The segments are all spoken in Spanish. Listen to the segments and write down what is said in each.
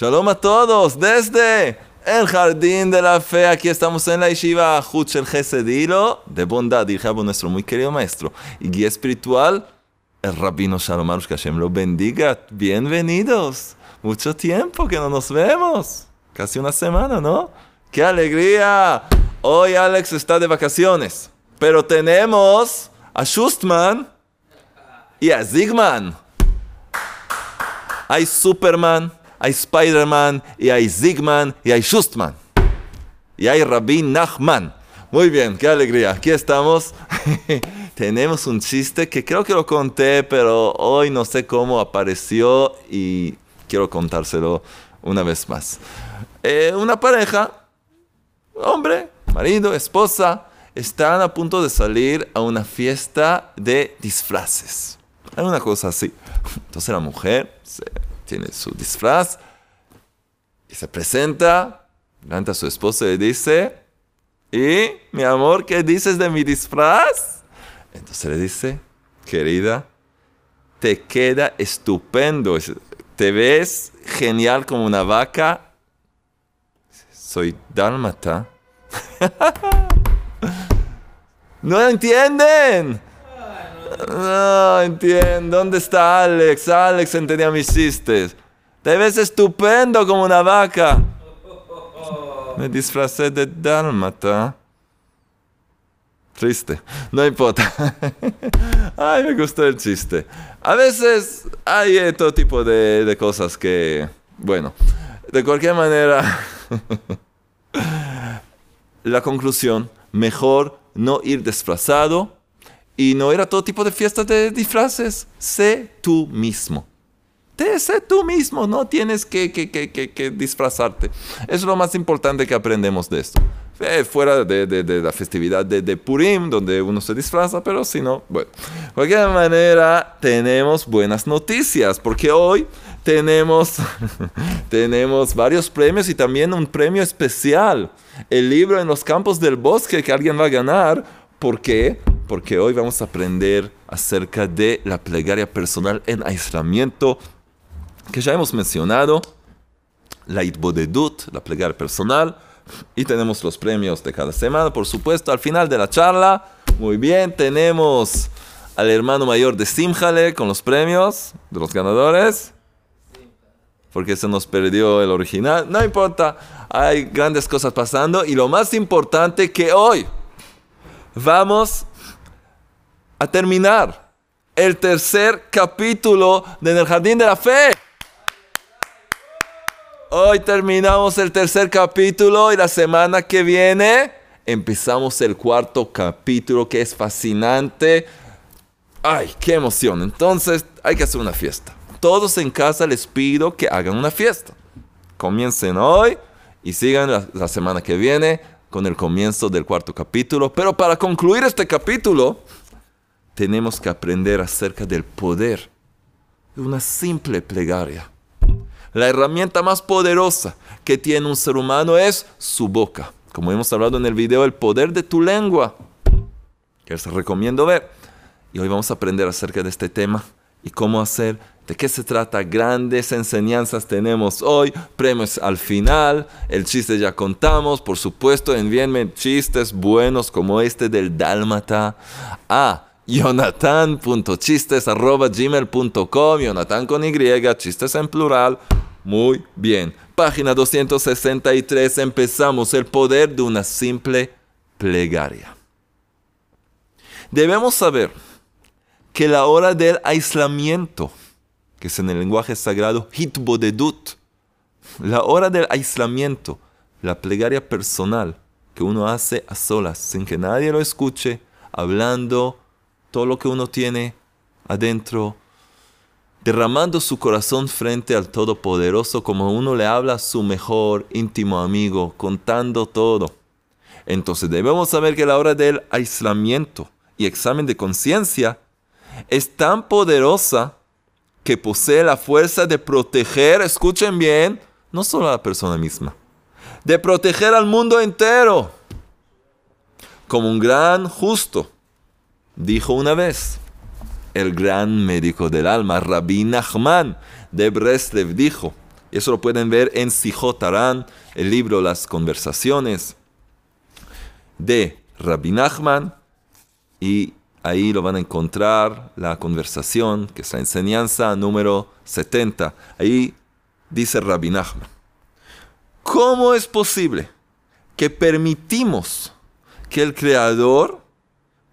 Shalom a todos desde el Jardín de la Fe. Aquí estamos en la Yeshiva Huchel Gesedilo de bondad, a nuestro muy querido maestro y guía espiritual, el Rabino Shalom Arush, que Hashem lo bendiga. Bienvenidos. Mucho tiempo que no nos vemos. Casi una semana, ¿no? ¡Qué alegría! Hoy Alex está de vacaciones, pero tenemos a Schustman y a Zigman. Hay Superman, hay Spider-Man, y hay Zigman, y hay Schustman. Y hay Rabbi Nachman. Muy bien, qué alegría. Aquí estamos. Tenemos un chiste que creo que lo conté, pero hoy no sé cómo apareció y quiero contárselo una vez más. Eh, una pareja, hombre, marido, esposa, están a punto de salir a una fiesta de disfraces. Hay una cosa así. Entonces la mujer tiene su disfraz y se presenta delante a su esposo y le dice, ¿y mi amor, qué dices de mi disfraz? Entonces le dice, querida, te queda estupendo, te ves genial como una vaca. Soy dálmata. ¿No entienden? No entiendo. ¿Dónde está Alex? Alex entendía mis chistes. Te ves estupendo como una vaca. Me disfracé de dálmata. Triste. No importa. Ay, me gustó el chiste. A veces hay todo tipo de, de cosas que, bueno, de cualquier manera, la conclusión, mejor no ir disfrazado y no era todo tipo de fiestas de disfraces. Sé tú mismo. Te sé tú mismo, no tienes que, que, disfrazarte. Es lo más importante que aprendemos de esto. Eh, fuera de, la festividad de, Purim, donde uno se disfraza, pero si no, bueno. De cualquier manera, tenemos buenas noticias, porque hoy tenemos, tenemos varios premios y también un premio especial. El libro en los campos del bosque que alguien va a ganar ¿Por qué? Porque hoy vamos a aprender acerca de la plegaria personal en aislamiento, que ya hemos mencionado, la itbodedut, la plegaria personal, y tenemos los premios de cada semana, por supuesto, al final de la charla. Muy bien, tenemos al hermano mayor de Simjale con los premios de los ganadores. Porque se nos perdió el original. No importa, hay grandes cosas pasando. Y lo más importante que hoy, vamos a terminar el tercer capítulo de el Jardín de la Fe. Hoy terminamos el tercer capítulo y la semana que viene empezamos el cuarto capítulo que es fascinante. Ay, qué emoción. Entonces hay que hacer una fiesta. Todos en casa les pido que hagan una fiesta. Comiencen hoy y sigan la, la semana que viene con el comienzo del cuarto capítulo. Pero para concluir este capítulo, tenemos que aprender acerca del poder de una simple plegaria. La herramienta más poderosa que tiene un ser humano es su boca. Como hemos hablado en el video, el poder de tu lengua, que les recomiendo ver. Y hoy vamos a aprender acerca de este tema y cómo hacer ¿De qué se trata? Grandes enseñanzas tenemos hoy, premios al final, el chiste ya contamos, por supuesto, envíenme chistes buenos como este del Dálmata a jonathan.chistes.gmail.com, Jonathan con Y, chistes en plural, muy bien. Página 263, empezamos el poder de una simple plegaria. Debemos saber que la hora del aislamiento, que es en el lenguaje sagrado hitbodedut, la hora del aislamiento, la plegaria personal que uno hace a solas, sin que nadie lo escuche, hablando todo lo que uno tiene adentro, derramando su corazón frente al Todopoderoso como uno le habla a su mejor íntimo amigo, contando todo. Entonces debemos saber que la hora del aislamiento y examen de conciencia es tan poderosa que posee la fuerza de proteger, escuchen bien, no solo a la persona misma, de proteger al mundo entero. Como un gran justo, dijo una vez, el gran médico del alma, Rabbi Nachman de Breslev, dijo, Eso lo pueden ver en Sijotarán, el libro Las Conversaciones de Rabbi Nachman. Y ahí lo van a encontrar la conversación, que es la enseñanza número 70. Ahí dice Rabbi Nachman. ¿Cómo es posible que permitimos que el Creador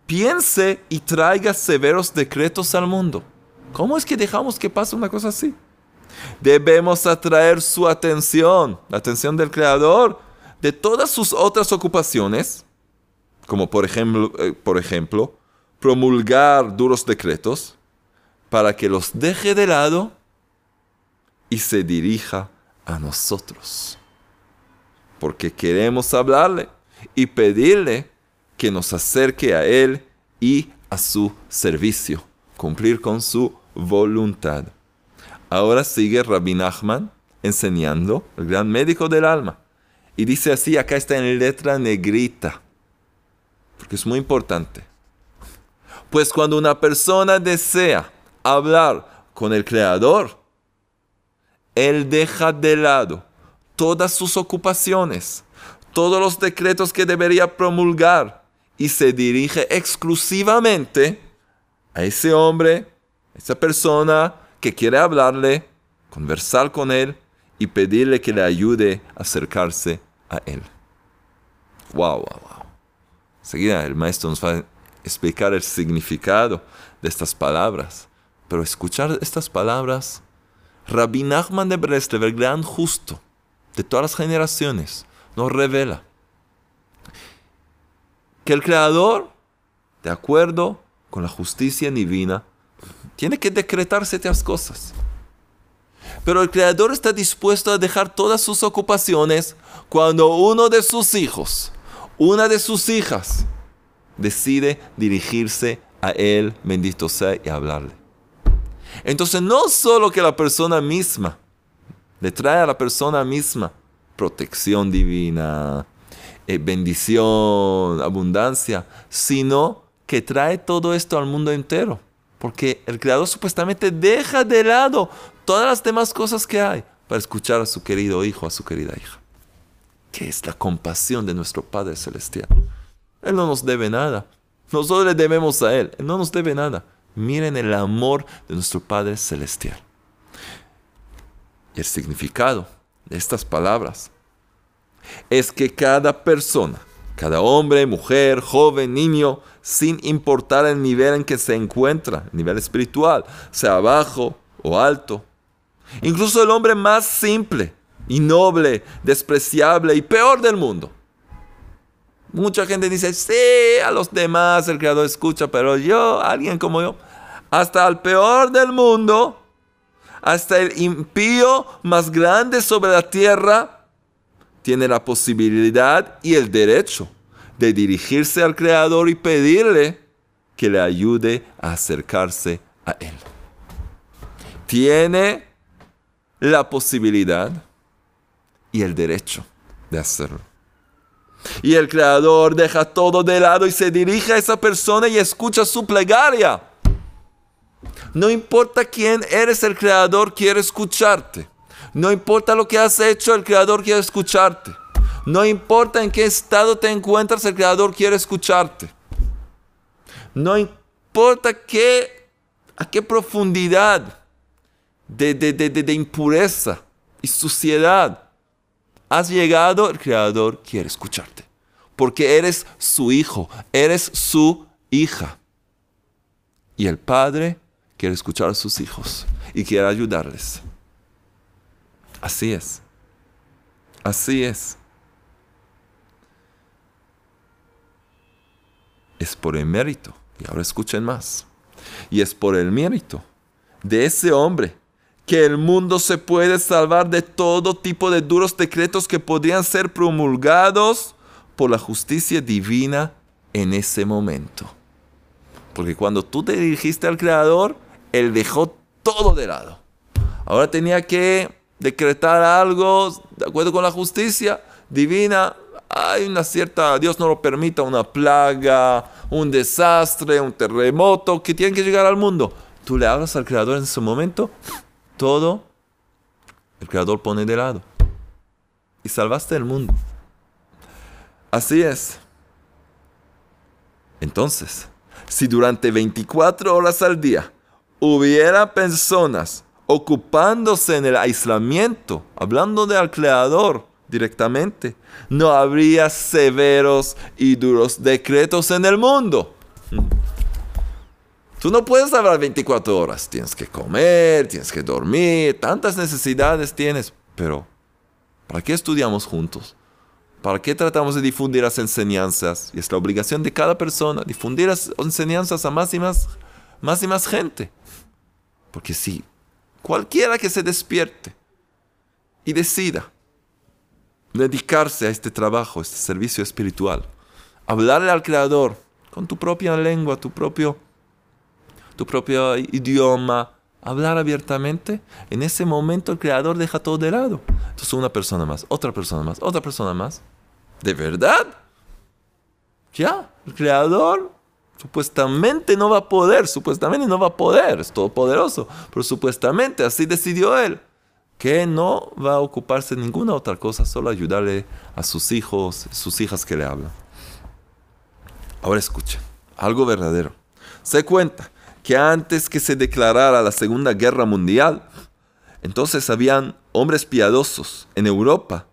piense y traiga severos decretos al mundo? ¿Cómo es que dejamos que pase una cosa así? Debemos atraer su atención, la atención del Creador, de todas sus otras ocupaciones, como por ejemplo, eh, promulgar duros decretos, para que los deje de lado y se dirija a nosotros. Porque queremos hablarle y pedirle que nos acerque a Él y a su servicio, cumplir con su voluntad. Ahora sigue Rabbi Nachman enseñando, el gran médico del alma. Y dice así, acá está en letra negrita, porque es muy importante. Pues cuando una persona desea hablar con el Creador, él deja de lado todas sus ocupaciones, todos los decretos que debería promulgar y se dirige exclusivamente a ese hombre, a esa persona que quiere hablarle, conversar con él y pedirle que le ayude a acercarse a él. Wow, wow, wow. Enseguida el maestro nos va a explicar el significado de estas palabras. Pero escuchar estas palabras Rabbi Nachman de Breslev, el gran justo de todas las generaciones, nos revela que el Creador, de acuerdo con la justicia divina, tiene que decretar ciertas cosas. Pero el Creador está dispuesto a dejar todas sus ocupaciones cuando uno de sus hijos, una de sus hijas, decide dirigirse a Él, bendito sea, y hablarle. Entonces no solo que la persona misma le trae a la persona misma protección divina, eh, bendición, abundancia, sino que trae todo esto al mundo entero. Porque el Creador supuestamente deja de lado todas las demás cosas que hay para escuchar a su querido hijo, a su querida hija. Que es la compasión de nuestro Padre Celestial. Él no nos debe nada. Nosotros le debemos a Él. Él no nos debe nada. Miren el amor de nuestro Padre Celestial. Y el significado de estas palabras es que cada persona, cada hombre, mujer, joven, niño, sin importar el nivel en que se encuentra, el nivel espiritual, sea bajo o alto, incluso el hombre más simple y noble, despreciable y peor del mundo, Mucha gente dice, sí, a los demás el Creador escucha, pero yo, alguien como yo, hasta el peor del mundo, hasta el impío más grande sobre la tierra, tiene la posibilidad y el derecho de dirigirse al Creador y pedirle que le ayude a acercarse a Él. Tiene la posibilidad y el derecho de hacerlo. Y el Creador deja todo de lado y se dirige a esa persona y escucha su plegaria. No importa quién eres, el Creador quiere escucharte. No importa lo que has hecho, el Creador quiere escucharte. No importa en qué estado te encuentras, el Creador quiere escucharte. No importa qué, a qué profundidad de, de, de, de impureza y suciedad has llegado, el Creador quiere escucharte. Porque eres su hijo, eres su hija. Y el Padre quiere escuchar a sus hijos y quiere ayudarles. Así es. Así es. Es por el mérito. Y ahora escuchen más. Y es por el mérito de ese hombre que el mundo se puede salvar de todo tipo de duros decretos que podrían ser promulgados por la justicia divina en ese momento. Porque cuando tú te dirigiste al Creador, Él dejó todo de lado. Ahora tenía que decretar algo de acuerdo con la justicia divina. Hay una cierta, Dios no lo permita, una plaga, un desastre, un terremoto que tiene que llegar al mundo. Tú le hablas al Creador en ese momento todo el Creador pone de lado. Y salvaste el mundo. Así es. Entonces, si durante 24 horas al día hubiera personas ocupándose en el aislamiento, hablando del Creador directamente, no habría severos y duros decretos en el mundo. Tú no puedes hablar 24 horas, tienes que comer, tienes que dormir, tantas necesidades tienes, pero ¿para qué estudiamos juntos? ¿Para qué tratamos de difundir las enseñanzas? Y es la obligación de cada persona, difundir las enseñanzas a más y más, más y más gente. Porque si cualquiera que se despierte y decida dedicarse a este trabajo, este servicio espiritual, hablarle al Creador con tu propia lengua, tu propio, tu propio idioma, hablar abiertamente, en ese momento el Creador deja todo de lado. Entonces una persona más, otra persona más, otra persona más. ¿De verdad? Ya, el Creador supuestamente no va a poder, supuestamente no va a poder, es todopoderoso, pero supuestamente así decidió él, que no va a ocuparse de ninguna otra cosa, solo ayudarle a sus hijos, sus hijas que le hablan. Ahora escuchen, algo verdadero. Se cuenta que antes que se declarara la Segunda Guerra Mundial, entonces habían hombres piadosos en Europa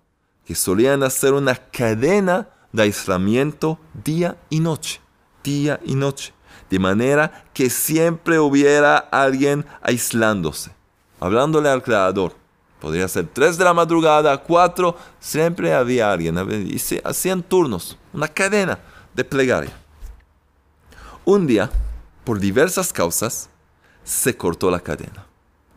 que solían hacer una cadena de aislamiento día y noche, día y noche, de manera que siempre hubiera alguien aislándose, hablándole al Creador. Podría ser tres de la madrugada, cuatro, siempre había alguien, y se hacían turnos, una cadena de plegaria. Un día, por diversas causas, se cortó la cadena.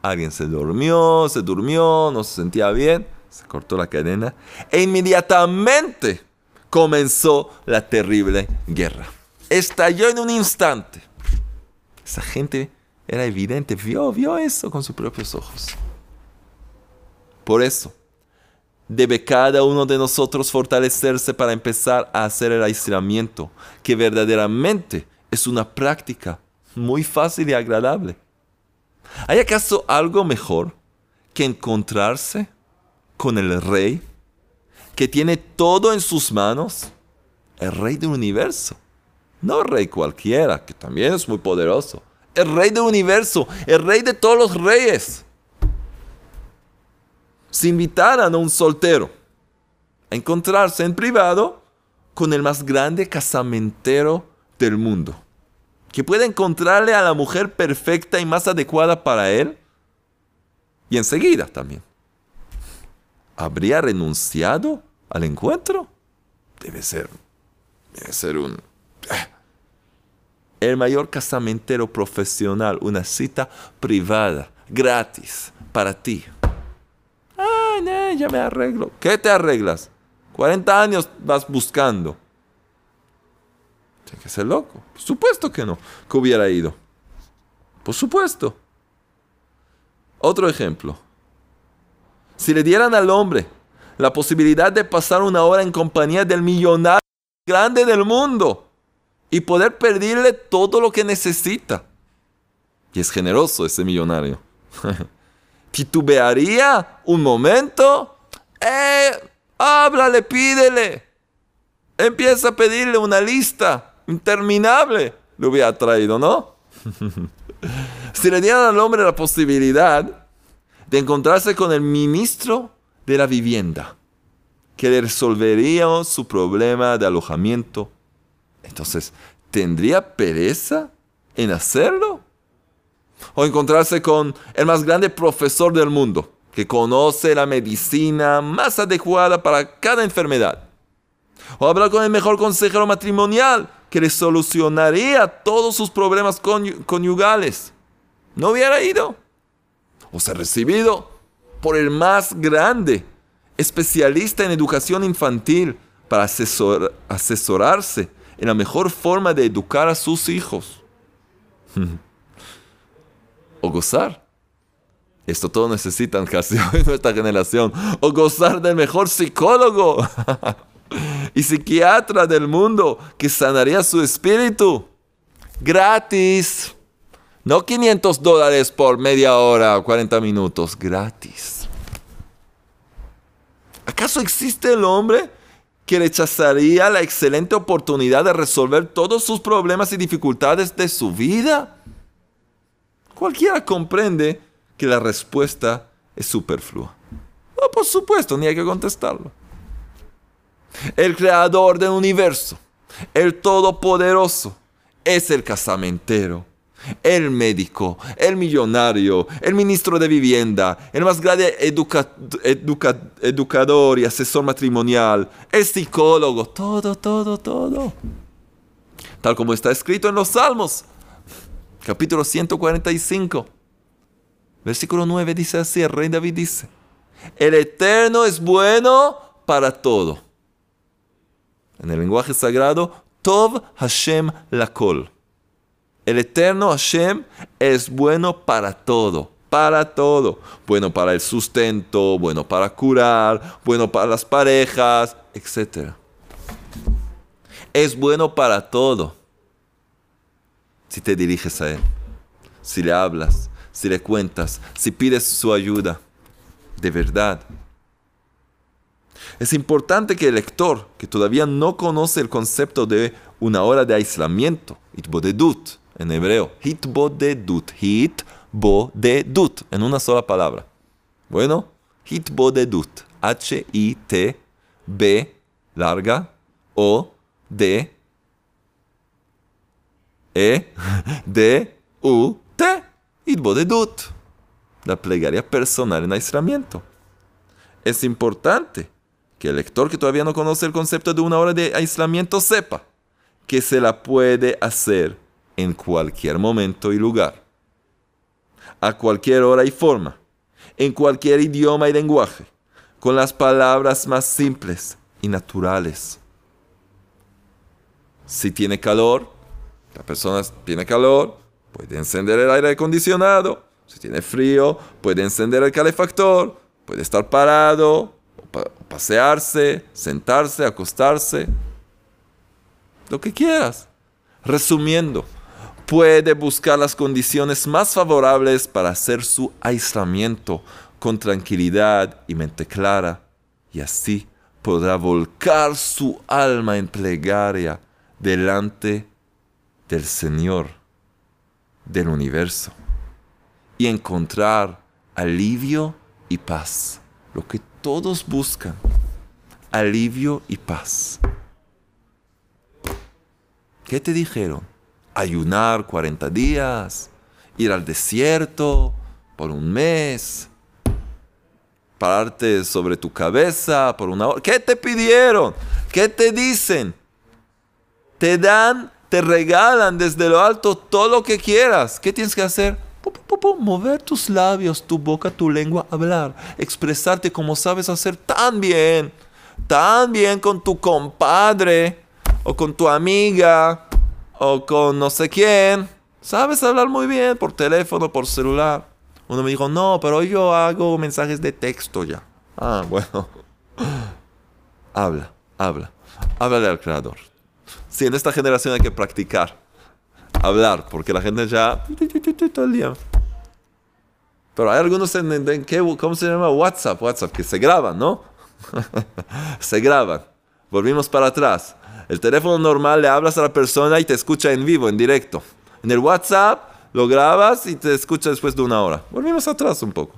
Alguien se durmió, se durmió, no se sentía bien, se cortó la cadena e inmediatamente comenzó la terrible guerra. Estalló en un instante. Esa gente era evidente, vio, vio eso con sus propios ojos. Por eso, debe cada uno de nosotros fortalecerse para empezar a hacer el aislamiento, que verdaderamente es una práctica muy fácil y agradable. ¿Hay acaso algo mejor que encontrarse con el rey que tiene todo en sus manos? El rey del universo. No rey cualquiera, que también es muy poderoso. El rey del universo, el rey de todos los reyes. Si invitaran a un soltero a encontrarse en privado con el más grande casamentero del mundo, que puede encontrarle a la mujer perfecta y más adecuada para él, y enseguida también. ¿Habría renunciado al encuentro? Debe ser, debe ser un... El mayor casamentero profesional, una cita privada, gratis, para ti. No, ya me arreglo. ¿Qué te arreglas? 40 años vas buscando. Tiene que ser loco. Por supuesto que no, que hubiera ido. Por supuesto. Otro ejemplo. Si le dieran al hombre la posibilidad de pasar una hora en compañía del millonario grande del mundo y poder pedirle todo lo que necesita. Y es generoso ese millonario. ¿Titubearía un momento? Eh, háblale, pídele. Empieza a pedirle una lista interminable le hubiera traído, ¿no? si le dieran al hombre la posibilidad de encontrarse con el ministro de la vivienda, que le resolvería su problema de alojamiento, entonces, ¿tendría pereza en hacerlo? O encontrarse con el más grande profesor del mundo, que conoce la medicina más adecuada para cada enfermedad. O hablar con el mejor consejero matrimonial, que le solucionaría todos sus problemas conyugales. No hubiera ido. O ser recibido por el más grande especialista en educación infantil para asesorarse en la mejor forma de educar a sus hijos. o gozar. Esto todo necesitan casi en nuestra generación. O gozar del mejor psicólogo y psiquiatra del mundo que sanaría su espíritu. Gratis. No 500 dólares por media hora o 40 minutos. Gratis. ¿Acaso existe el hombre que rechazaría la excelente oportunidad de resolver todos sus problemas y dificultades de su vida? Cualquiera comprende que la respuesta es superflua. No, por supuesto, ni hay que contestarlo. El creador del universo, el todopoderoso, es el casamentero, el médico, el millonario, el ministro de vivienda, el más grande educador y asesor matrimonial, el psicólogo, todo, todo, todo. Tal como está escrito en los Salmos, capítulo 145, versículo 9 dice así, el rey David dice, el eterno es bueno para todo. En el lenguaje sagrado, Tov Hashem Lakol. El eterno Hashem es bueno para todo, para todo. Bueno para el sustento, bueno para curar, bueno para las parejas, etc. Es bueno para todo. Si te diriges a Él, si le hablas, si le cuentas, si pides su ayuda, de verdad. Es importante que el lector, que todavía no conoce el concepto de una hora de aislamiento, itbodedut, en hebreo. Hitbodedut. Hitbodedut. En una sola palabra. Bueno, hitbodedut. H-I-T-B larga O D E D U T. Hitbodedut. La plegaria personal en aislamiento. Es importante que el lector que todavía no conoce el concepto de una hora de aislamiento sepa que se la puede hacer en cualquier momento y lugar, a cualquier hora y forma, en cualquier idioma y lenguaje, con las palabras más simples y naturales. Si tiene calor, la persona tiene calor, puede encender el aire acondicionado. Si tiene frío, puede encender el calefactor, puede estar parado, pasearse, sentarse, acostarse, lo que quieras. Resumiendo, puede buscar las condiciones más favorables para hacer su aislamiento con tranquilidad y mente clara, y así podrá volcar su alma en plegaria delante del Señor del universo y encontrar alivio y paz, lo que todos buscan, alivio y paz. ¿Qué te dijeron? Ayunar 40 días, ir al desierto por un mes, pararte sobre tu cabeza por una hora. ¿Qué te pidieron? ¿Qué te dicen? Te dan, te regalan desde lo alto todo lo que quieras. ¿Qué tienes que hacer? mover tus labios, tu boca, tu lengua, hablar, expresarte como sabes hacer tan bien, tan bien con tu compadre o con tu amiga o con no sé quién. Sabes hablar muy bien por teléfono, por celular. Uno me dijo, no, pero yo hago mensajes de texto ya. Ah, bueno. habla, habla. Háblale al creador. Sí, en esta generación hay que practicar. Hablar, porque la gente ya... Todo el día. Pero hay algunos en, en, ¿cómo se llama? WhatsApp, WhatsApp, que se graban, ¿no? se graban. Volvimos para atrás. El teléfono normal le hablas a la persona y te escucha en vivo, en directo. En el WhatsApp lo grabas y te escucha después de una hora. Volvimos atrás un poco.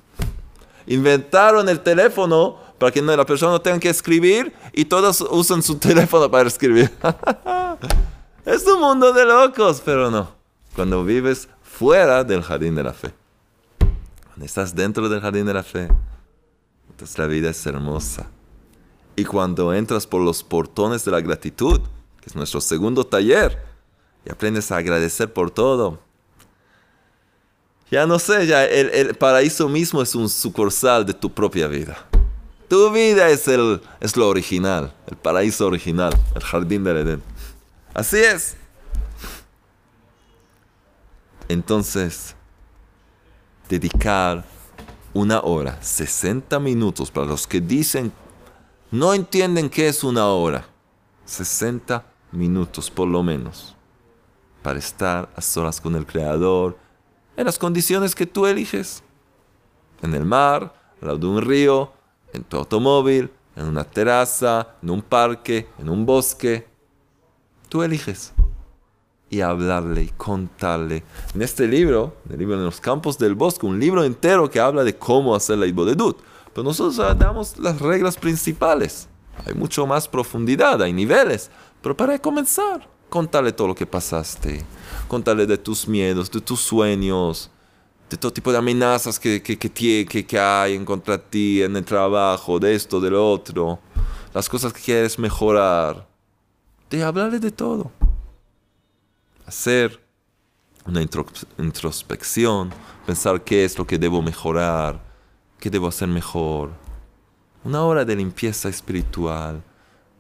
Inventaron el teléfono para que la persona no tenga que escribir y todos usan su teléfono para escribir. es un mundo de locos, pero no. Cuando vives fuera del jardín de la fe. Cuando estás dentro del jardín de la fe, entonces la vida es hermosa. Y cuando entras por los portones de la gratitud, que es nuestro segundo taller, y aprendes a agradecer por todo, ya no sé, ya el, paraíso mismo es un sucursal de tu propia vida. Tu vida es, el, es lo original, el paraíso original, el jardín del Edén. Así es. Entonces, dedicar una hora, 60 minutos para los que dicen no entienden qué es una hora. 60 minutos por lo menos para estar a solas con el Creador en las condiciones que tú eliges. En el mar, al lado de un río, en tu automóvil, en una terraza, en un parque, en un bosque. Tú eliges. Y hablarle y contarle. En este libro, el libro de los campos del bosque, un libro entero que habla de cómo hacer la Ibodedut. Nosotros damos las reglas principales. Hay mucho más profundidad, hay niveles. Pero para comenzar, contarle todo lo que pasaste. Contarle de tus miedos, de tus sueños, de todo tipo de amenazas que, que, que, que, hay en contra de ti en el trabajo, de esto, de lo otro, las cosas que quieres mejorar. De hablarle de todo. Hacer una introspección, pensar qué es lo que debo mejorar, qué debo hacer mejor. Una hora de limpieza espiritual,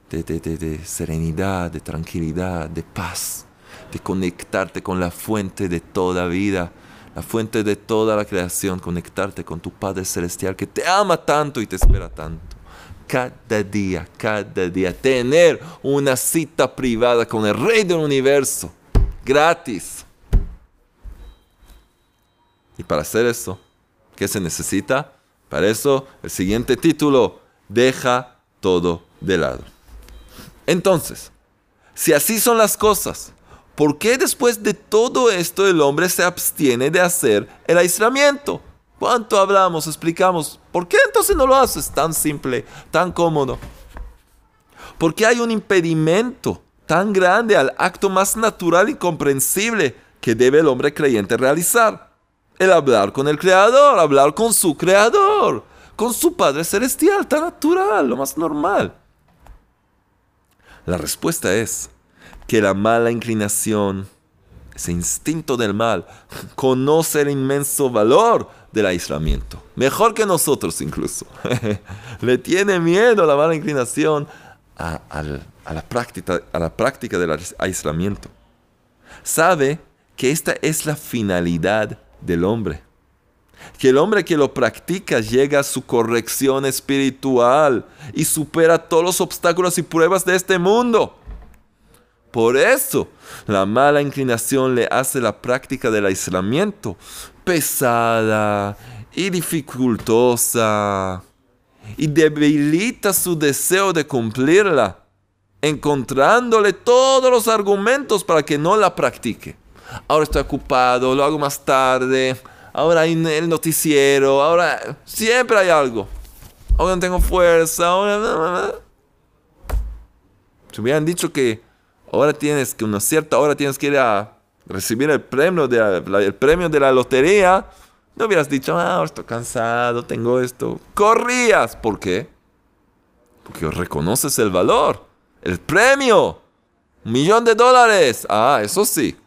de, de, de, de serenidad, de tranquilidad, de paz, de conectarte con la fuente de toda vida la fuente de toda la creación, conectarte con tu Padre Celestial que te ama tanto y te espera tanto. Cada día, cada día, tener una cita privada con el Rey del Universo, gratis. Y para hacer eso, ¿qué se necesita? Para eso, el siguiente título, deja todo de lado. Entonces, si así son las cosas, ¿por qué después de todo esto el hombre se abstiene de hacer el aislamiento? ¿Cuánto hablamos, explicamos? ¿Por qué entonces no lo haces tan simple, tan cómodo? Porque hay un impedimento tan grande al acto más natural y comprensible que debe el hombre creyente realizar. El hablar con el Creador, hablar con su Creador, con su Padre Celestial, tan natural, lo más normal. La respuesta es, que la mala inclinación, ese instinto del mal, conoce el inmenso valor del aislamiento. Mejor que nosotros incluso. Le tiene miedo la mala inclinación a, la práctica, a la práctica del aislamiento. Sabe que esta es la finalidad del hombre. Que el hombre que lo practica llega a su corrección espiritual y supera todos los obstáculos y pruebas de este mundo. Por eso, la mala inclinación le hace la práctica del aislamiento pesada y dificultosa y debilita su deseo de cumplirla, encontrándole todos los argumentos para que no la practique. Ahora estoy ocupado, lo hago más tarde, ahora hay el noticiero, ahora siempre hay algo. Ahora no tengo fuerza, ahora... Si hubieran dicho que ahora tienes que una cierta tienes que ir a recibir el premio de la, el premio de la lotería, no hubieras dicho, ah, estoy cansado, tengo esto. Corrías. ¿Por qué? Porque reconoces el valor, el premio. Un millón de dólares. Ah, eso sí.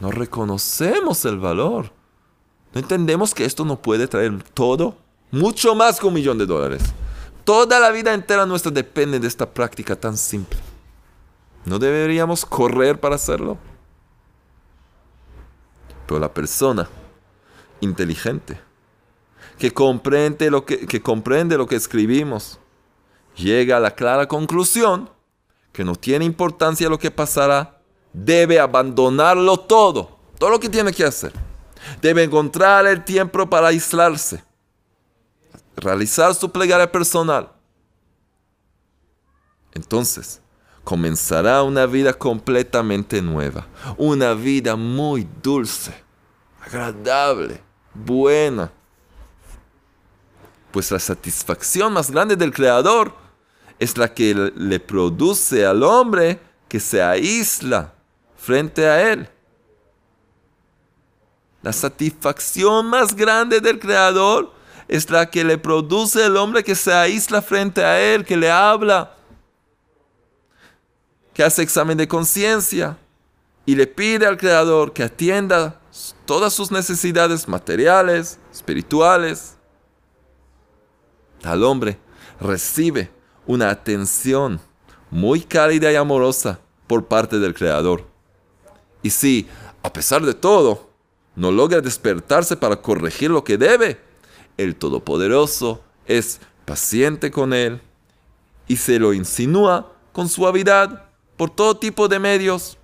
No reconocemos el valor. No entendemos que esto no puede traer todo, mucho más que un millón de dólares. Toda la vida entera nuestra depende de esta práctica tan simple. ¿No deberíamos correr para hacerlo? Pero la persona inteligente, que comprende lo que, que comprende lo que escribimos, llega a la clara conclusión que no tiene importancia lo que pasará, debe abandonarlo todo, todo lo que tiene que hacer. Debe encontrar el tiempo para aislarse, realizar su plegaria personal. Entonces, comenzará una vida completamente nueva, una vida muy dulce, agradable, buena. Pues la satisfacción más grande del Creador es la que le produce al hombre que se aísla frente a Él. La satisfacción más grande del Creador es la que le produce al hombre que se aísla frente a Él, que le habla, que hace examen de conciencia y le pide al Creador que atienda todas sus necesidades materiales, espirituales. Al hombre recibe una atención muy cálida y amorosa por parte del Creador. Y si, a pesar de todo, no logra despertarse para corregir lo que debe, el Todopoderoso es paciente con él y se lo insinúa con suavidad por todo tipo de medios.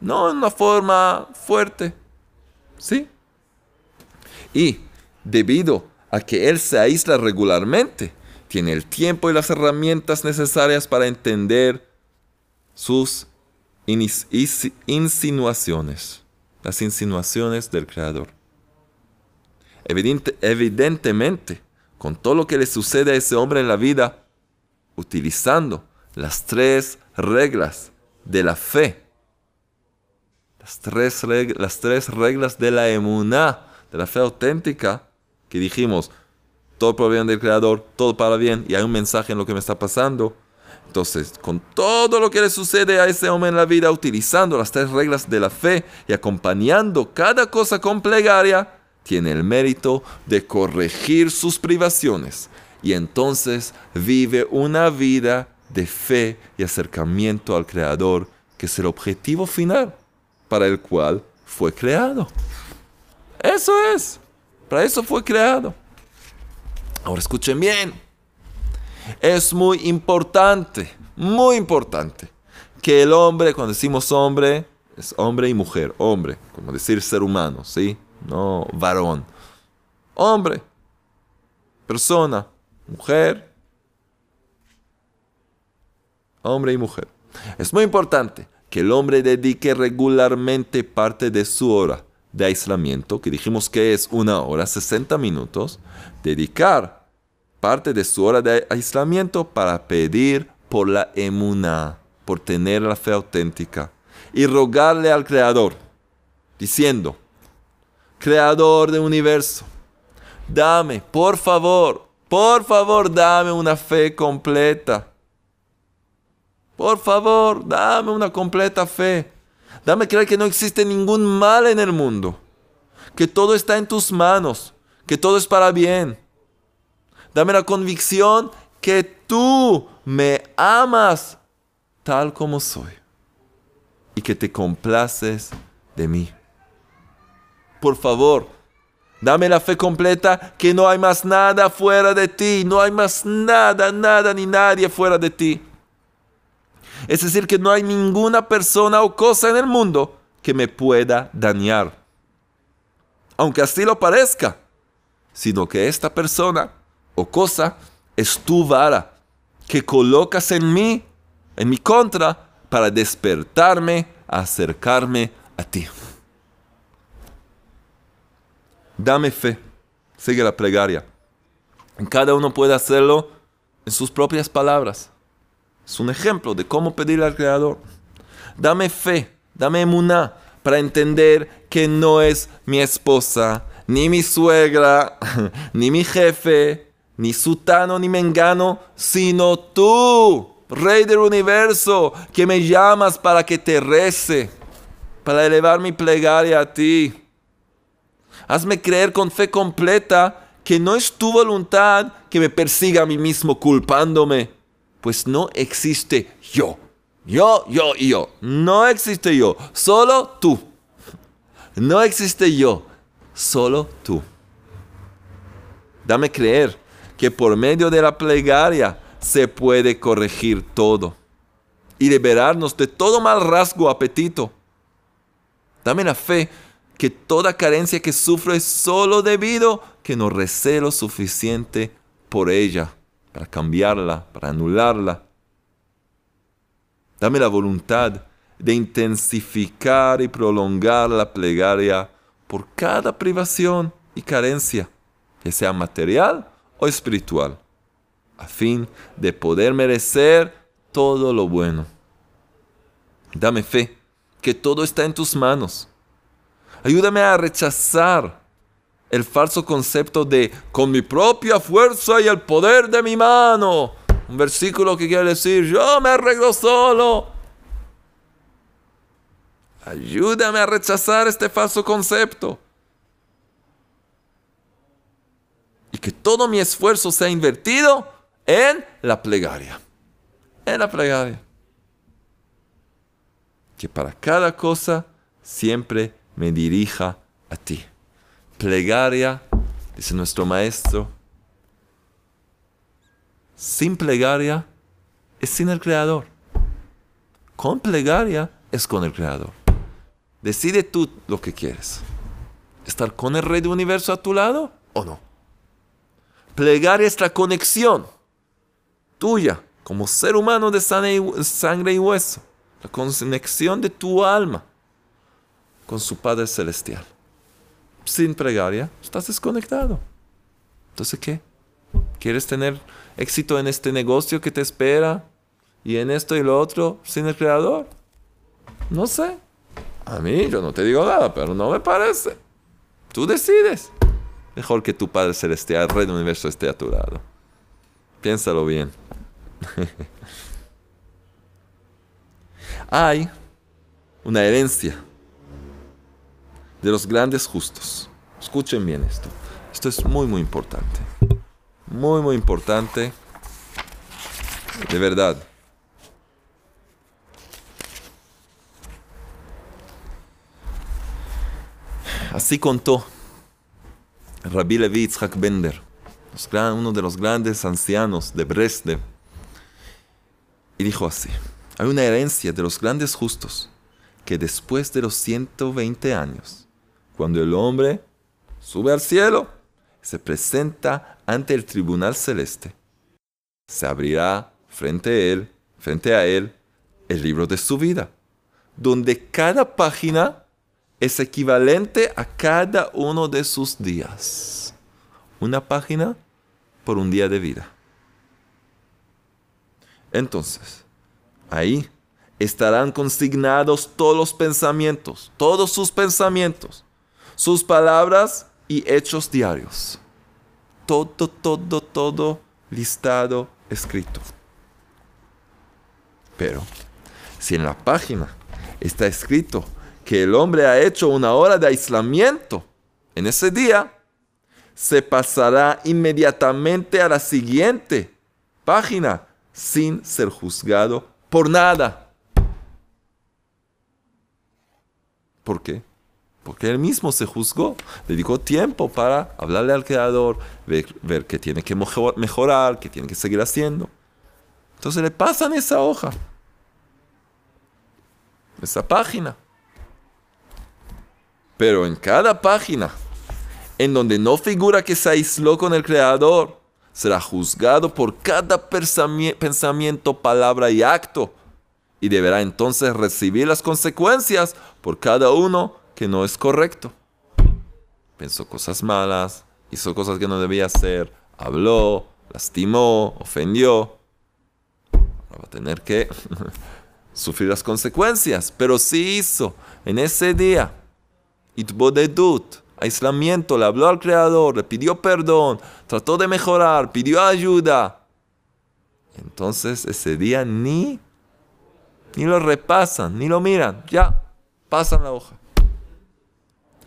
No en una forma fuerte. ¿Sí? Y debido a que él se aísla regularmente, tiene el tiempo y las herramientas necesarias para entender sus insinuaciones, las insinuaciones del Creador. evidentemente, con todo lo que le sucede a ese hombre en la vida, utilizando las tres reglas de la fe, las tres, las tres reglas de la emuná, de la fe auténtica, que dijimos, todo proviene del Creador, todo para bien, y hay un mensaje en lo que me está pasando. Entonces, con todo lo que le sucede a ese hombre en la vida, utilizando las tres reglas de la fe y acompañando cada cosa con plegaria, tiene el mérito de corregir sus privaciones. Y entonces vive una vida de fe y acercamiento al Creador, que es el objetivo final para el cual fue creado. Eso es, para eso fue creado. Ahora escuchen bien. Es muy importante, muy importante, que el hombre, cuando decimos hombre, es hombre y mujer, hombre, como decir ser humano, ¿sí? No varón. Hombre, persona, mujer, hombre y mujer. Es muy importante que el hombre dedique regularmente parte de su hora de aislamiento, que dijimos que es una hora, 60 minutos, dedicar parte de su hora de aislamiento para pedir por la emuna, por tener la fe auténtica, y rogarle al Creador, diciendo, Creador del universo, dame, por favor, por favor, dame una fe completa. Por favor, dame una completa fe. Dame creer que no existe ningún mal en el mundo, que todo está en tus manos, que todo es para bien. Dame la convicción que tú me amas tal como soy y que te complaces de mí. Por favor, dame la fe completa que no hay más nada fuera de ti, no hay más nada, nada ni nadie fuera de ti. Es decir, que no hay ninguna persona o cosa en el mundo que me pueda dañar. Aunque así lo parezca, sino que esta persona o cosa es tu vara que colocas en mí, en mi contra, para despertarme, acercarme a ti. Dame fe. Sigue la plegaria. Cada uno puede hacerlo en sus propias palabras. Es un ejemplo de cómo pedirle al Creador. Dame fe, dame emuná para entender que no es mi esposa, ni mi suegra, ni mi jefe, ni sutano, ni mengano, sino tú, Rey del universo, que me llamas para que te rece, para elevar mi plegaria a ti. Hazme creer con fe completa que no es tu voluntad que me persiga a mí mismo culpándome pues no existe yo. Yo, yo y yo. No existe yo, solo tú. No existe yo, solo tú. Dame creer que por medio de la plegaria se puede corregir todo y liberarnos de todo mal rasgo apetito. Dame la fe que toda carencia que sufro es solo debido que no recé lo suficiente por ella para cambiarla, para anularla. Dame la voluntad de intensificar y prolongar la plegaria por cada privación y carencia, que sea material espiritual, a fin de poder merecer todo lo bueno. Dame fe, que todo está en tus manos. Ayúdame a rechazar el falso concepto de con mi propia fuerza y el poder de mi mano. Un versículo que quiere decir, yo me arreglo solo. Ayúdame a rechazar este falso concepto. Y que todo mi esfuerzo sea invertido en la plegaria. En la plegaria. Que para cada cosa siempre me dirija a ti plegaria, dice nuestro maestro, sin plegaria es sin el Creador. Con plegaria es con el Creador. Decide tú lo que quieres. ¿Estar con el Rey del Universo a tu lado o no? Plegaria es la conexión tuya, como ser humano de sangre y hueso, la conexión de tu alma con su Padre Celestial. Sin plegaria, estás desconectado. Entonces, ¿qué? ¿Quieres tener éxito en este negocio que te espera y en esto y lo otro sin el Creador? No sé. A mí yo no te digo nada, pero no me parece. Tú decides. Mejor que tu Padre Celestial, Rey del Universo, esté a tu lado. Piénsalo bien. Hay una herencia de los grandes justos. Escuchen bien esto. Esto es muy, muy importante. Muy, muy importante. De verdad. Así contó Rabbi Levi Bender, uno de los grandes ancianos de Breslev. Y dijo así, hay una herencia de los grandes justos que después de los 120 años, cuando el hombre sube al cielo, se presenta ante el tribunal celeste, se abrirá frente a él, frente a él, el libro de su vida, donde cada página es equivalente a cada uno de sus días. Una página por un día de vida. Entonces, ahí estarán consignados todos los pensamientos, todos sus pensamientos, sus palabras y hechos diarios. Todo, todo, todo listado, escrito. Pero, si en la página está escrito que el hombre ha hecho una hora de aislamiento en ese día, se pasará inmediatamente a la siguiente página sin ser juzgado por nada. ¿Por qué? Porque él mismo se juzgó, dedicó tiempo para hablarle al Creador, ver, que tiene que mejorar, que tiene que seguir haciendo. Entonces le pasan esa hoja, esa página. Pero en cada página en donde no figura que se aisló con el Creador, será juzgado por cada pensamiento, palabra y acto, y deberá entonces recibir las consecuencias por cada uno que no es correcto. Pensó cosas malas, hizo cosas que no debía hacer, habló, lastimó, ofendió. va a tener que sufrir las consecuencias, pero sí hizo en ese día Itbodedut, aislamiento, le habló al Creador, le pidió perdón, trató de mejorar, pidió ayuda. Entonces ese día ni, ni lo repasan, ni lo miran, ya, pasan la hoja.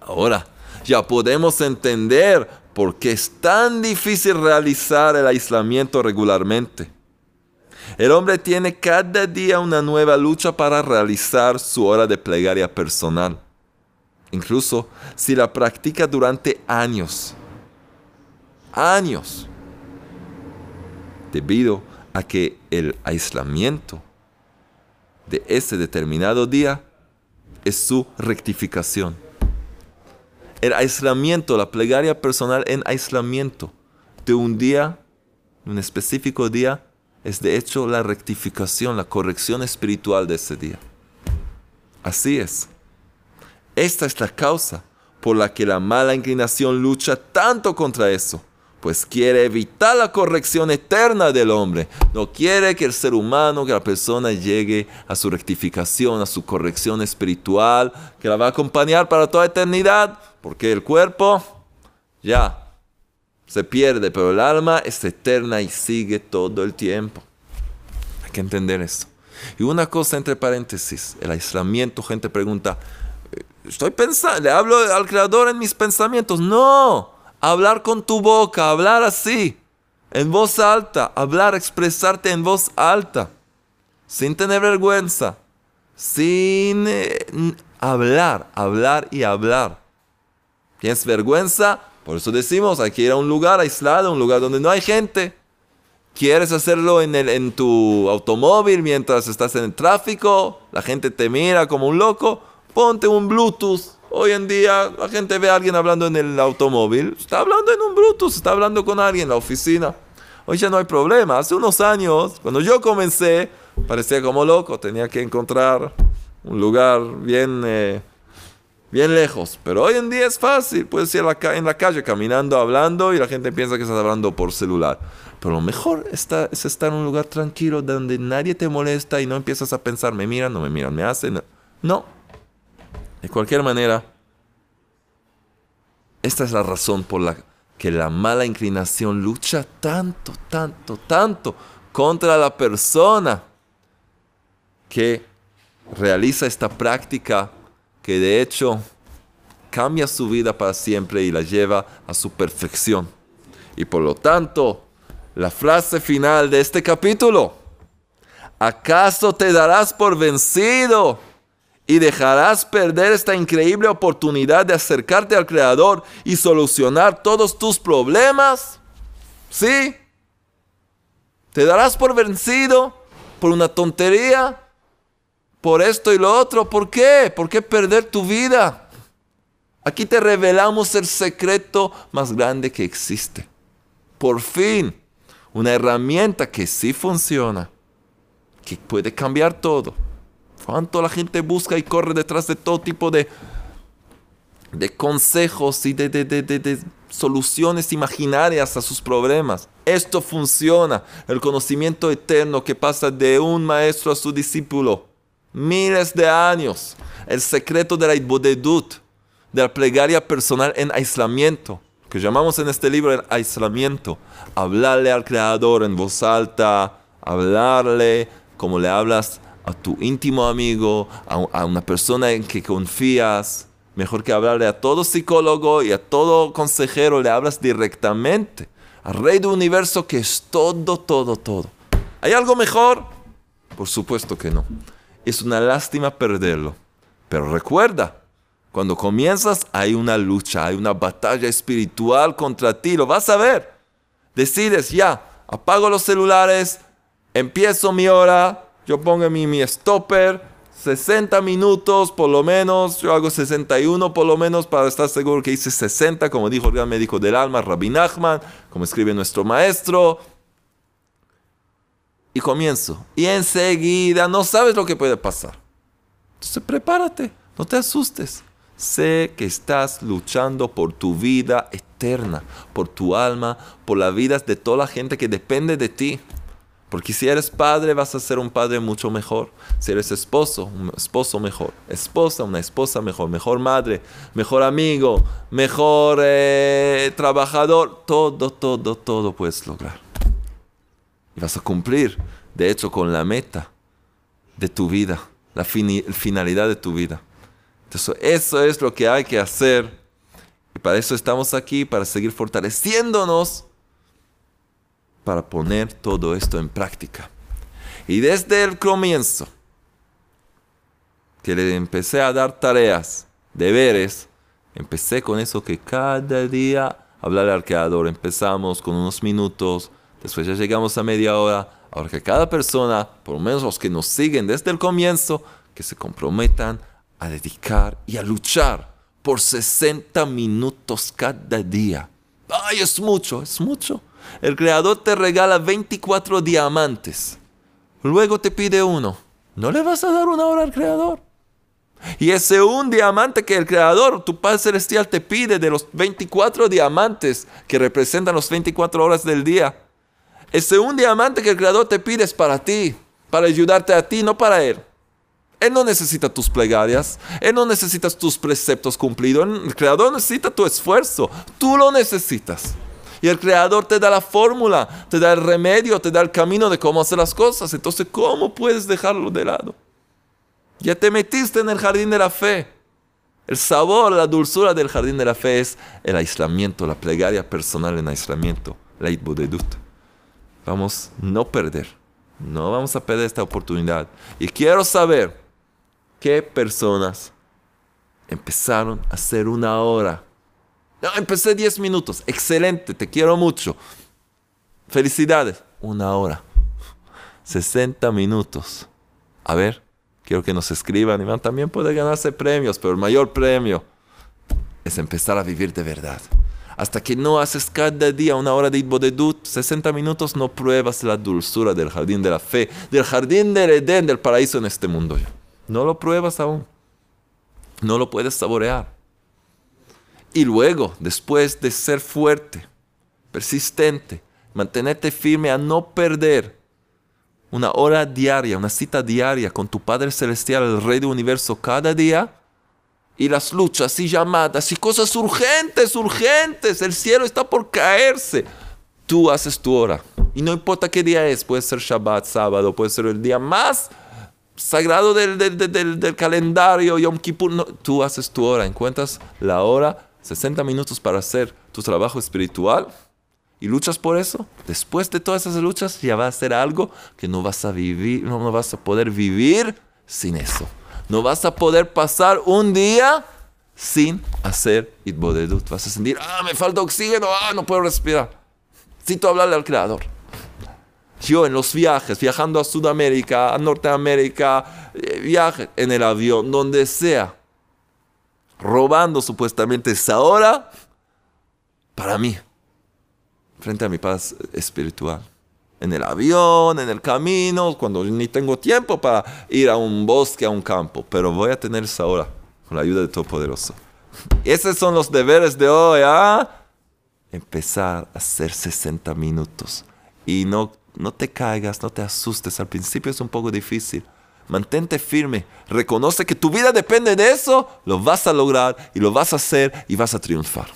Ahora, ya podemos entender por qué es tan difícil realizar el aislamiento regularmente. El hombre tiene cada día una nueva lucha para realizar su hora de plegaria personal incluso si la practica durante años. Años. Debido a que el aislamiento de ese determinado día es su rectificación. El aislamiento, la plegaria personal en aislamiento de un día, un específico día, es de hecho la rectificación, la corrección espiritual de ese día. Así es. Esta es la causa por la que la mala inclinación lucha tanto contra eso, pues quiere evitar la corrección eterna del hombre. No quiere que el ser humano, que la persona llegue a su rectificación, a su corrección espiritual, que la va a acompañar para toda eternidad, porque el cuerpo ya se pierde, pero el alma es eterna y sigue todo el tiempo. Hay que entender esto. Y una cosa entre paréntesis, el aislamiento, gente pregunta, Estoy pensando, le hablo al creador en mis pensamientos. No, hablar con tu boca, hablar así, en voz alta, hablar, expresarte en voz alta, sin tener vergüenza, sin eh, hablar, hablar y hablar. ¿Tienes vergüenza? Por eso decimos, hay que ir a un lugar aislado, un lugar donde no hay gente. ¿Quieres hacerlo en, el, en tu automóvil mientras estás en el tráfico? La gente te mira como un loco ponte un Bluetooth. Hoy en día la gente ve a alguien hablando en el automóvil, está hablando en un Bluetooth, está hablando con alguien en la oficina. Hoy ya no hay problema. Hace unos años, cuando yo comencé, parecía como loco. Tenía que encontrar un lugar bien, eh, bien lejos. Pero hoy en día es fácil. Puedes ir en la calle caminando, hablando y la gente piensa que estás hablando por celular. Pero lo mejor está, es estar en un lugar tranquilo donde nadie te molesta y no empiezas a pensar, me miran, no me miran, me hacen. No. De cualquier manera, esta es la razón por la que la mala inclinación lucha tanto, tanto, tanto contra la persona que realiza esta práctica que de hecho cambia su vida para siempre y la lleva a su perfección. Y por lo tanto, la frase final de este capítulo, ¿acaso te darás por vencido? Y dejarás perder esta increíble oportunidad de acercarte al Creador y solucionar todos tus problemas? ¿Sí? ¿Te darás por vencido por una tontería? ¿Por esto y lo otro? ¿Por qué? ¿Por qué perder tu vida? Aquí te revelamos el secreto más grande que existe. Por fin, una herramienta que sí funciona, que puede cambiar todo ¿Cuánto la gente busca y corre detrás de todo tipo de, de consejos y de, de, soluciones imaginarias a sus problemas? Esto funciona. El conocimiento eterno que pasa de un maestro a su discípulo. Miles de años. El secreto de la Ibodedut, de la plegaria personal en aislamiento, que llamamos en este libro el aislamiento. Hablarle al Creador en voz alta, hablarle como le hablas a tu íntimo amigo, a, una persona en que confías. Mejor que hablarle a todo psicólogo y a todo consejero, le hablas directamente al Rey del Universo que es todo, todo, todo. ¿Hay algo mejor? Por supuesto que no. Es una lástima perderlo. Pero recuerda, cuando comienzas hay una lucha, hay una batalla espiritual contra ti, lo vas a ver. Decides, ya, apago los celulares, empiezo mi hora, yo pongo mi, mi stopper, 60 minutos por lo menos, yo hago 61 por lo menos para estar seguro que hice 60, como dijo el gran médico del alma, Rabbi Nachman, como escribe nuestro maestro. Y comienzo. Y enseguida no sabes lo que puede pasar. Entonces prepárate, no te asustes. Sé que estás luchando por tu vida eterna, por tu alma, por las vidas de toda la gente que depende de ti. Porque si eres padre vas a ser un padre mucho mejor. Si eres esposo, un esposo mejor. Esposa, una esposa mejor. Mejor madre, mejor amigo, mejor eh, trabajador. Todo, todo, todo puedes lograr. Y vas a cumplir, de hecho, con la meta de tu vida, la finalidad de tu vida. Entonces, eso es lo que hay que hacer. Y para eso estamos aquí, para seguir fortaleciéndonos para poner todo esto en práctica. Y desde el comienzo, que le empecé a dar tareas, deberes, empecé con eso que cada día hablar al creador. Empezamos con unos minutos, después ya llegamos a media hora. Ahora que cada persona, por lo menos los que nos siguen desde el comienzo, que se comprometan a dedicar y a luchar por 60 minutos cada día. Ay, es mucho, es mucho. El creador te regala 24 diamantes. Luego te pide uno. ¿No le vas a dar una hora al creador? Y ese un diamante que el creador, tu Padre Celestial, te pide de los 24 diamantes que representan las 24 horas del día. Ese un diamante que el creador te pide es para ti, para ayudarte a ti, no para él. Él no necesita tus plegarias, Él no necesita tus preceptos cumplidos, el Creador necesita tu esfuerzo, tú lo necesitas. Y el Creador te da la fórmula, te da el remedio, te da el camino de cómo hacer las cosas. Entonces, ¿cómo puedes dejarlo de lado? Ya te metiste en el jardín de la fe. El sabor, la dulzura del jardín de la fe es el aislamiento, la plegaria personal en aislamiento, la itbudedut. Vamos no perder, no vamos a perder esta oportunidad. Y quiero saber qué personas empezaron a hacer una hora no, empecé 10 minutos. Excelente, te quiero mucho. Felicidades. Una hora. 60 minutos. A ver, quiero que nos escriban. Iván también puede ganarse premios, pero el mayor premio es empezar a vivir de verdad. Hasta que no haces cada día una hora de Itbodedut, 60 minutos, no pruebas la dulzura del jardín de la fe, del jardín del Edén, del paraíso en este mundo. No lo pruebas aún. No lo puedes saborear. Y luego, después de ser fuerte, persistente, mantenerte firme a no perder una hora diaria, una cita diaria con tu Padre Celestial, el Rey del Universo, cada día, y las luchas y llamadas y cosas urgentes, urgentes, el cielo está por caerse. Tú haces tu hora. Y no importa qué día es, puede ser Shabbat, sábado, puede ser el día más sagrado del, del, calendario, Yom Kippur. tú haces tu hora, encuentras la hora, 60 minutos para hacer tu trabajo espiritual y luchas por eso. Después de todas esas luchas ya va a ser algo que no vas a vivir, no, no vas a poder vivir sin eso. No vas a poder pasar un día sin hacer Itbodedut. Vas a sentir, ah, me falta oxígeno, ah, no puedo respirar. Necesito hablarle al Creador. Yo en los viajes, viajando a Sudamérica, a Norteamérica, eh, viaje en el avión, donde sea, robando supuestamente esa hora para mí, frente a mi paz espiritual en el avión, en el camino, cuando ni tengo tiempo para ir a un bosque, a un campo, pero voy a tener esa hora con la ayuda de Todopoderoso. Esos son los deberes de hoy, ¿ah? Empezar a hacer 60 minutos y no, no te caigas, no te asustes. Al principio es un poco difícil. Mantente firme, reconoce que tu vida depende de eso, lo vas a lograr y lo vas a hacer y vas a triunfar.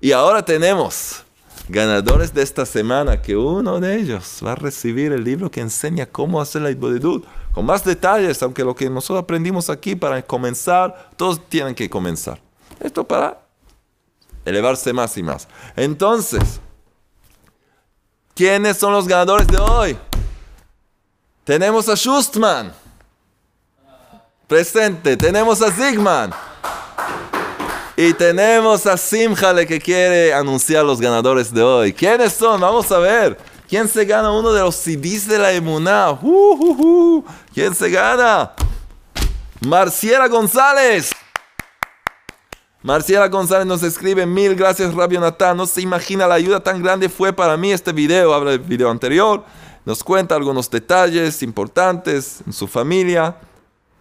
Y ahora tenemos ganadores de esta semana, que uno de ellos va a recibir el libro que enseña cómo hacer la Ibodidud, con más detalles, aunque lo que nosotros aprendimos aquí para comenzar, todos tienen que comenzar. Esto para elevarse más y más. Entonces, ¿quiénes son los ganadores de hoy? Tenemos a Schustman. Presente. Tenemos a Zigman. Y tenemos a Simjale que quiere anunciar los ganadores de hoy. ¿Quiénes son? Vamos a ver. ¿Quién se gana uno de los CDs de la Emuná? ¿Quién se gana? Marciela González. Marciela González nos escribe, mil gracias Rabio Natán. No se imagina la ayuda tan grande fue para mí este video. Habla del video anterior. Nos cuenta algunos detalles importantes en su familia.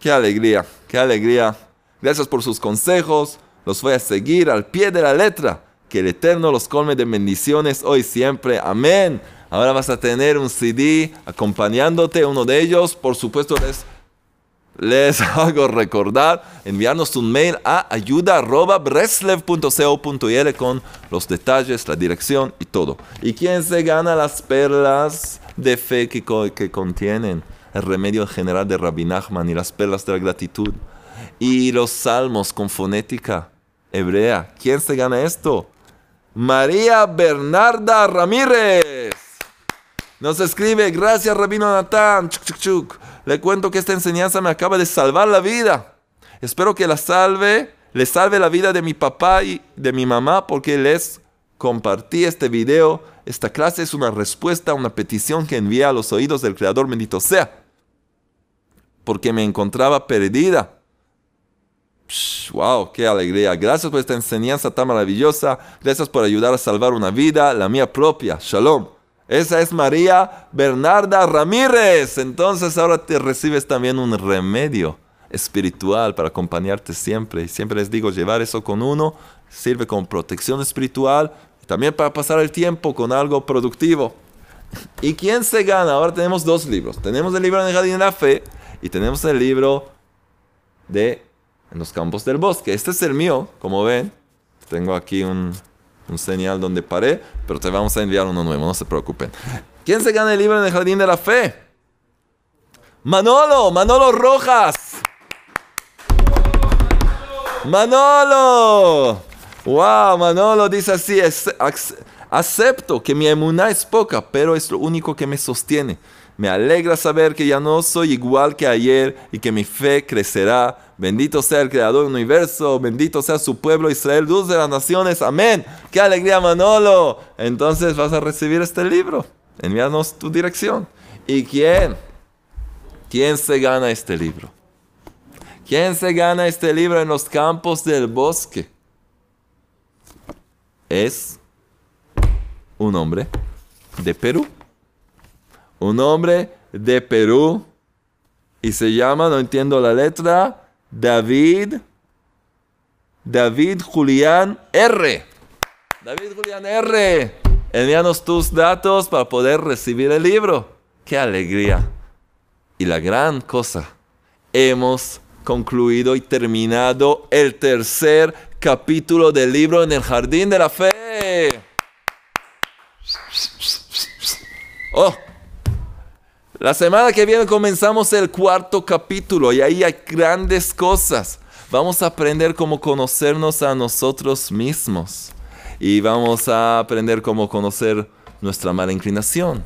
Qué alegría, qué alegría. Gracias por sus consejos los voy a seguir al pie de la letra. Que el Eterno los colme de bendiciones hoy siempre. Amén. Ahora vas a tener un CD acompañándote, uno de ellos. Por supuesto, les, les hago recordar enviarnos un mail a ayuda.breslev.co.il con los detalles, la dirección y todo. ¿Y quién se gana las perlas de fe que, que contienen el remedio general de Rabbi Nachman y las perlas de la gratitud? y los salmos con fonética hebrea. ¿Quién se gana esto? María Bernarda Ramírez. Nos escribe, gracias Rabino Natán. Le cuento que esta enseñanza me acaba de salvar la vida. Espero que la salve, le salve la vida de mi papá y de mi mamá porque les compartí este video. Esta clase es una respuesta a una petición que envié a los oídos del Creador bendito sea. Porque me encontraba perdida wow, qué alegría. Gracias por esta enseñanza tan maravillosa. Gracias por ayudar a salvar una vida, la mía propia. Shalom. Esa es María Bernarda Ramírez. Entonces ahora te recibes también un remedio espiritual para acompañarte siempre. Y siempre les digo, llevar eso con uno sirve como protección espiritual y también para pasar el tiempo con algo productivo. ¿Y quién se gana? Ahora tenemos dos libros. Tenemos el libro de Jardín de la Fe y tenemos el libro de en los campos del bosque. Este es el mío, como ven. Tengo aquí un, un señal donde paré, pero te vamos a enviar uno nuevo, no se preocupen. ¿Quién se gana el libro en el Jardín de la Fe? Manolo, Manolo Rojas. Manolo. Wow, Manolo dice así, acepto que mi emuná es poca, pero es lo único que me sostiene. Me alegra saber que ya no soy igual que ayer y que mi fe crecerá. Bendito sea el Creador del universo, bendito sea su pueblo Israel, luz de las naciones. Amén. ¡Qué alegría, Manolo! Entonces vas a recibir este libro. Envíanos tu dirección. ¿Y quién? ¿Quién se gana este libro? ¿Quién se gana este libro en los campos del bosque? es un hombre de Perú. Un hombre de Perú. Y se llama, no entiendo la letra, David. David Julián R. David Julián R. Envíanos tus datos para poder recibir el libro. ¡Qué alegría! Y la gran cosa, hemos concluido y terminado el tercer capítulo del libro en el jardín de la fe. Oh, la semana que viene comenzamos el cuarto capítulo y ahí hay grandes cosas. Vamos a aprender cómo conocernos a nosotros mismos y vamos a aprender cómo conocer nuestra mala inclinación.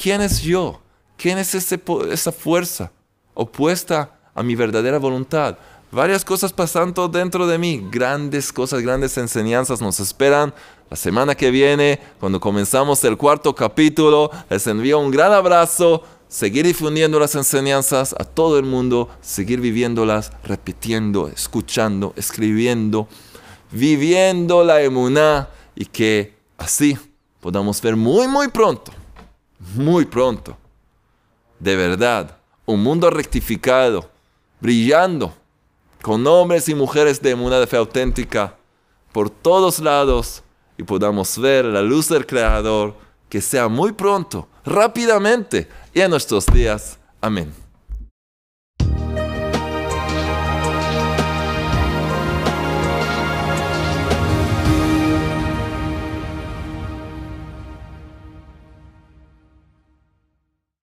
¿Quién es yo? ¿Quién es esa fuerza opuesta a mi verdadera voluntad? Varias cosas pasando dentro de mí, grandes cosas, grandes enseñanzas nos esperan la semana que viene, cuando comenzamos el cuarto capítulo. Les envío un gran abrazo, seguir difundiendo las enseñanzas a todo el mundo, seguir viviéndolas, repitiendo, escuchando, escribiendo, viviendo la emuná y que así podamos ver muy, muy pronto, muy pronto, de verdad, un mundo rectificado, brillando con hombres y mujeres de una de fe auténtica por todos lados y podamos ver la luz del Creador que sea muy pronto, rápidamente y en nuestros días. Amén.